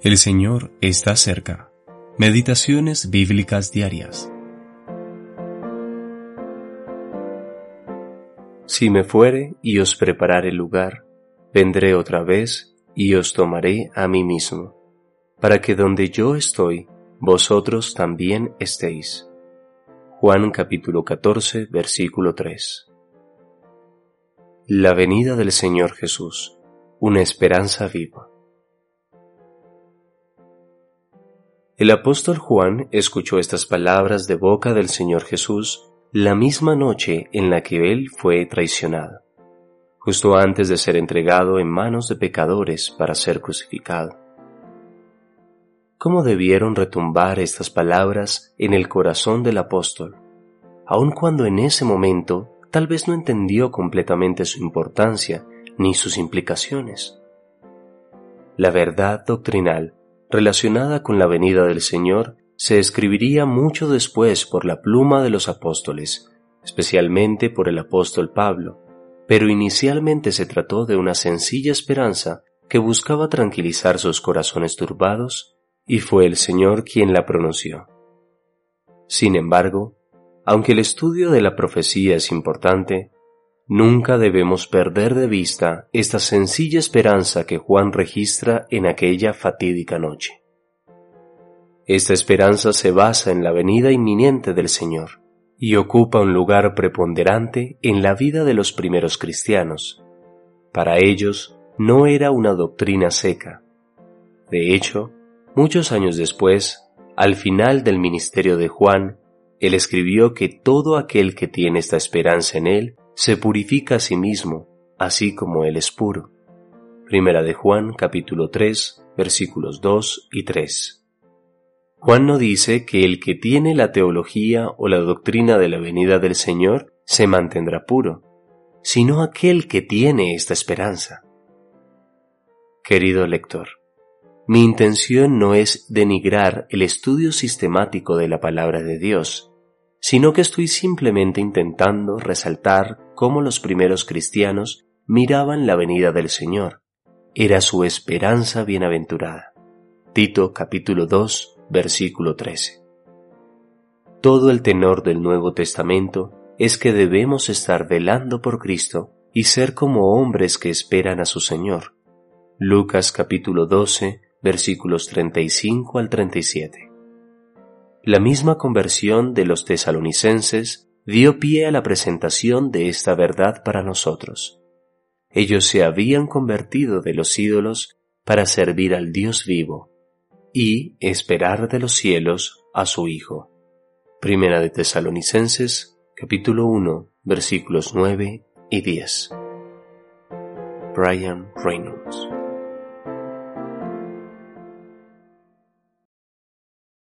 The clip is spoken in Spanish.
El Señor está cerca. Meditaciones bíblicas diarias. Si me fuere y os preparare lugar, vendré otra vez y os tomaré a mí mismo, para que donde yo estoy, vosotros también estéis. Juan capítulo 14, versículo 3. La venida del Señor Jesús, una esperanza viva. El apóstol Juan escuchó estas palabras de boca del Señor Jesús la misma noche en la que él fue traicionado, justo antes de ser entregado en manos de pecadores para ser crucificado. ¿Cómo debieron retumbar estas palabras en el corazón del apóstol, aun cuando en ese momento tal vez no entendió completamente su importancia ni sus implicaciones? La verdad doctrinal relacionada con la venida del Señor se escribiría mucho después por la pluma de los apóstoles, especialmente por el apóstol Pablo, pero inicialmente se trató de una sencilla esperanza que buscaba tranquilizar sus corazones turbados, y fue el Señor quien la pronunció. Sin embargo, aunque el estudio de la profecía es importante, Nunca debemos perder de vista esta sencilla esperanza que Juan registra en aquella fatídica noche. Esta esperanza se basa en la venida inminente del Señor y ocupa un lugar preponderante en la vida de los primeros cristianos. Para ellos no era una doctrina seca. De hecho, muchos años después, al final del ministerio de Juan, él escribió que todo aquel que tiene esta esperanza en él se purifica a sí mismo, así como Él es puro. Primera de Juan capítulo 3 versículos 2 y 3. Juan no dice que el que tiene la teología o la doctrina de la venida del Señor se mantendrá puro, sino aquel que tiene esta esperanza. Querido lector, mi intención no es denigrar el estudio sistemático de la palabra de Dios, sino que estoy simplemente intentando resaltar cómo los primeros cristianos miraban la venida del Señor. Era su esperanza bienaventurada. Tito capítulo 2 versículo 13. Todo el tenor del Nuevo Testamento es que debemos estar velando por Cristo y ser como hombres que esperan a su Señor. Lucas capítulo 12 versículos 35 al 37. La misma conversión de los tesalonicenses dio pie a la presentación de esta verdad para nosotros. Ellos se habían convertido de los ídolos para servir al Dios vivo y esperar de los cielos a su Hijo. Primera de Tesalonicenses, capítulo 1, versículos 9 y 10. Brian Reynolds